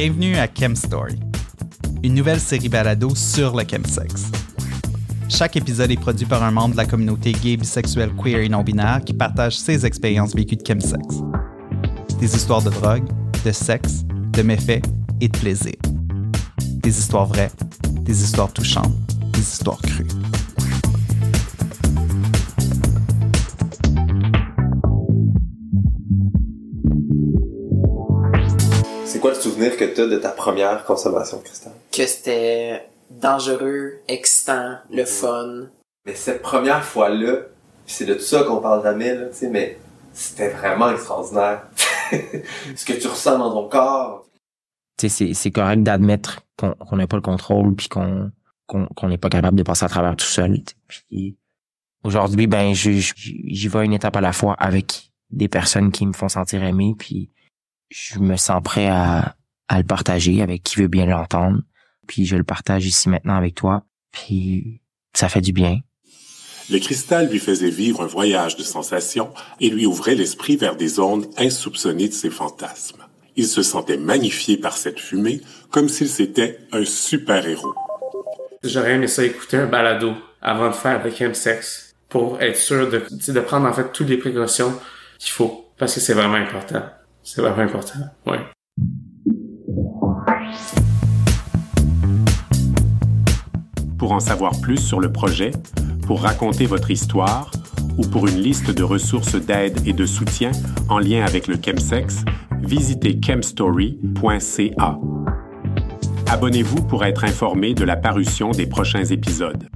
Bienvenue à Chem Story, une nouvelle série balado sur le chemsex. Chaque épisode est produit par un membre de la communauté gay, bisexuelle, queer et non-binaire qui partage ses expériences vécues de chemsex. Des histoires de drogue, de sexe, de méfaits et de plaisir. Des histoires vraies, des histoires touchantes, des histoires crues. C'est quoi le souvenir que tu as de ta première consommation de cristal? que c'était dangereux, excitant, le fun. Mais cette première fois-là, c'est de tout ça qu'on parle jamais, là, tu sais, mais c'était vraiment extraordinaire. Ce que tu ressens dans ton corps. Tu sais, c'est, c'est correct d'admettre qu'on n'a pas le contrôle puis qu'on n'est pas capable de passer à travers tout seul. aujourd'hui, ben j'y vais une étape à la fois avec des personnes qui me font sentir aimé, puis je me sens prêt à, à le partager avec qui veut bien l'entendre. Puis je le partage ici maintenant avec toi. Puis ça fait du bien. Le cristal lui faisait vivre un voyage de sensations et lui ouvrait l'esprit vers des zones insoupçonnées de ses fantasmes. Il se sentait magnifié par cette fumée comme s'il s'était un super-héros. J'aurais aimé ça écouter un balado avant de faire le chemsex pour être sûr de prendre en fait toutes les précautions qu'il faut parce que c'est vraiment important. C'est important. Pour en savoir plus sur le projet, pour raconter votre histoire ou pour une liste de ressources d'aide et de soutien en lien avec le chemsex, visitez chemstory.ca. Abonnez-vous pour être informé de la parution des prochains épisodes.